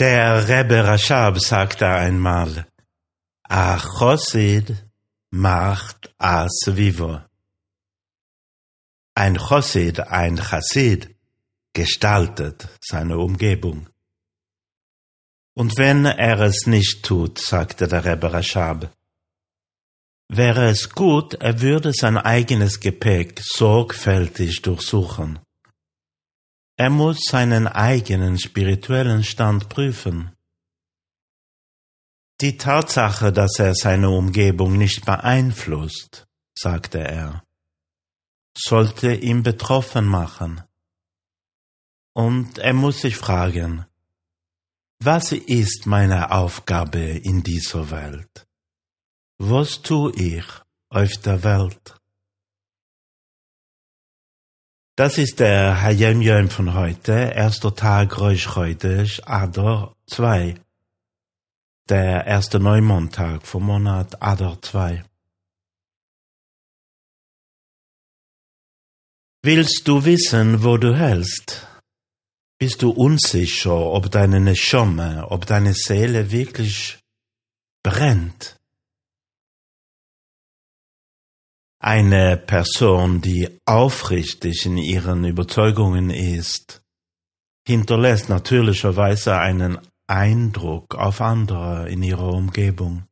Der Rebbe Rashab sagte einmal, A Chosid macht a Svivo. Ein Chosid, ein Chassid, gestaltet seine Umgebung. Und wenn er es nicht tut, sagte der Rebbe Rashab, wäre es gut, er würde sein eigenes Gepäck sorgfältig durchsuchen. Er muss seinen eigenen spirituellen Stand prüfen. Die Tatsache, dass er seine Umgebung nicht beeinflusst, sagte er, sollte ihn betroffen machen. Und er muss sich fragen, was ist meine Aufgabe in dieser Welt? Was tue ich auf der Welt? Das ist der Hayem Yom von heute, erster Tag Rosh Chodesh, Adar 2. Der erste Neumontag vom Monat Adar 2. Willst du wissen, wo du hältst? Bist du unsicher, ob deine Neshome, ob deine Seele wirklich brennt? Eine Person, die aufrichtig in ihren Überzeugungen ist, hinterlässt natürlicherweise einen Eindruck auf andere in ihrer Umgebung.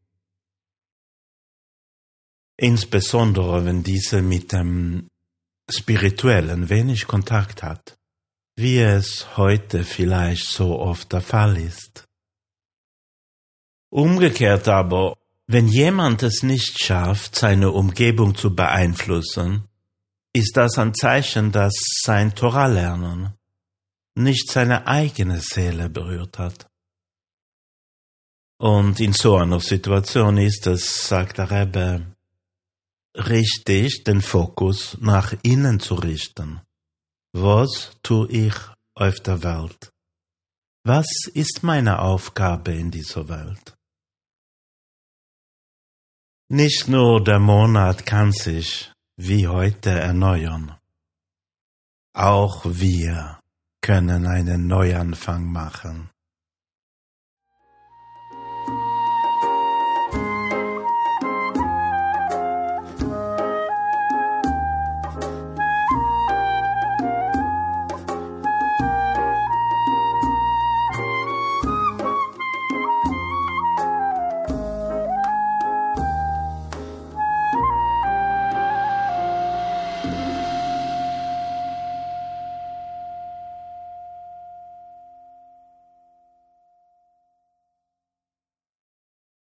Insbesondere wenn diese mit dem Spirituellen wenig Kontakt hat wie es heute vielleicht so oft der Fall ist. Umgekehrt aber, wenn jemand es nicht schafft, seine Umgebung zu beeinflussen, ist das ein Zeichen, dass sein Torah-Lernen nicht seine eigene Seele berührt hat. Und in so einer Situation ist es, sagt der Rebbe, richtig, den Fokus nach innen zu richten was tue ich auf der Welt? Was ist meine Aufgabe in dieser Welt? Nicht nur der Monat kann sich wie heute erneuern. Auch wir können einen Neuanfang machen.